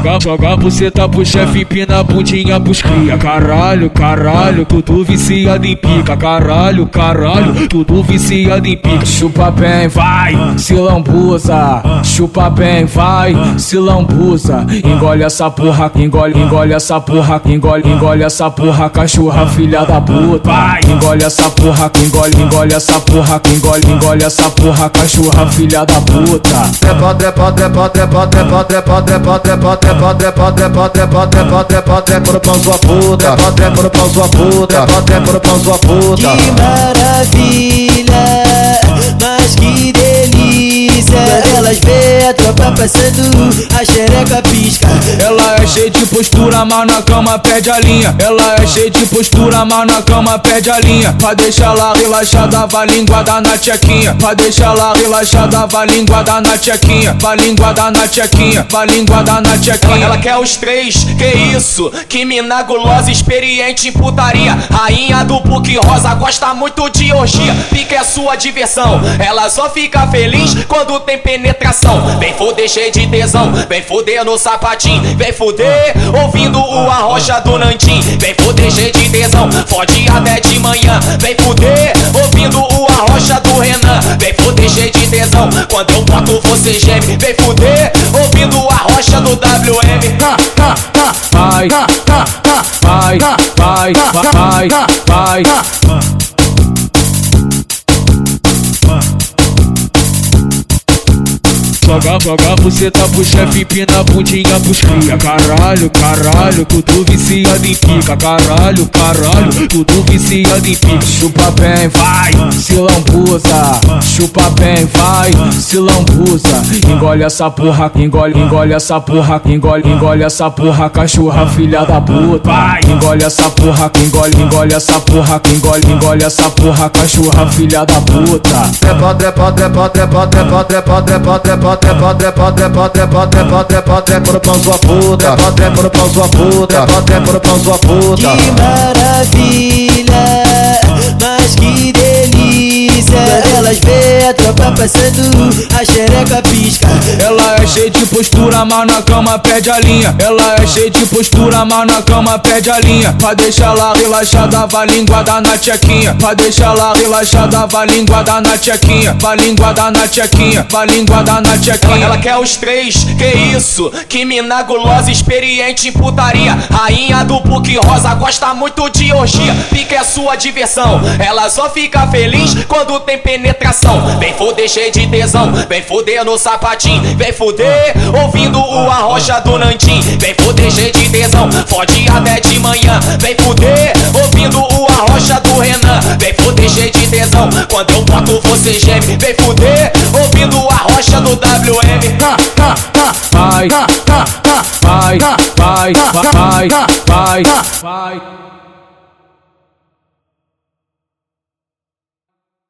Joga, joga buceta pro chefe, pina a bundinha pros cria. Caralho, caralho, tudo viciado em pica. Caralho, caralho, tudo viciado em pica. Chupa bem, vai, se lambuza. Chupa bem, vai, se lambuza. Engole essa porra, engole, engole essa porra, engole, engole essa porra, cachorra, filha da puta. Vai, engole essa porra, engole, engole essa porra, engole, engole essa porra, cachorra, filha da puta. Trepa, trepa, trepa, trepa, trepa, trepa, trepa, trepa, trepa, trepa, trepa, trepa, trepa, trepa, trepa no pau sua puta, trepa, trepa no pau sua puta, trepa, trepa no pau sua puta. Que maravilha, mas que delícia. Elas vê a tropa passando, a xereca pisca. Ela é cheia de postura, mas na cama perde a linha. Ela é cheia de postura, mas na cama perde a linha. Pra deixar lá relaxada, vai linguada na tchequinha. Pra deixar lá relaxada, vai linguada na tchequinha. Vai linguada na tchequinha, vai linguada na tchequinha. Ela quer os três, que isso? Que mina gulosa, experiente em putaria. Rainha do PUC rosa, gosta muito de orgia. Pica é sua diversão. Ela só fica feliz quando tem penetração. Vem foder cheio de tesão, vem foder no sapatinho. Vem foder ouvindo o arrocha do Nantim. Vem foder cheio de tesão, fode até de manhã. Vem foder ouvindo o arrocha do Renan. Vem foder cheio de tesão, quando eu boto você geme. Vem foder ouvindo o arrocha do WM. Vai, vai, vai, vai, vai, vai. Joga, joga buceta pro chefe, pina a bundinha pros cria. Caralho, caralho, tudo viciado em pica. Caralho, caralho, tudo viciado em pica. Chupa bem, vai, se lambuza. Chupa bem, vai, se lambuza. Engole essa porra, engole, engole essa porra, engole, engole essa porra, cachorra, filha da puta. Vai, engole essa porra, engole, engole essa porra, engole, engole essa porra, cachorra, filha da puta. Trepa, trepa, trepa, trepa, trepa, trepa, trepa, trepa, trepa, trepa, trepa, trepa, trepa, trepa, trepa no pau sua puta, trepa, trepa no pau sua puta, trepa, trepa no pau sua puta. Que maravilha, tropa passando, a xereca pisca. Ela é cheia de postura, mas na cama perde a linha. Ela é cheia de postura, mas na cama perde a linha. Pra deixar lá relaxada, vai linguada na tchequinha. Pra deixar lá relaxada, vai linguada na tchequinha. Vai linguada na tchequinha, vai linguada na Ela, tchequinha. ela quer os três, que isso? Que mina gulosa, experiente em putaria. Rainha do PUC rosa, gosta muito de orgia. Pica é sua diversão. Ela só fica feliz quando tem penetração. Vem foder cheio de tesão, vem foder no sapatinho. Vem foder ouvindo o arrocha do Nantim. Vem foder cheio de tesão, fode até de manhã. Vem foder ouvindo o arrocha do Renan. Vem foder cheio de tesão, quando eu boto você geme. Vem foder ouvindo o arrocha do WM. Vai, vai, vai, vai, vai, vai, vai.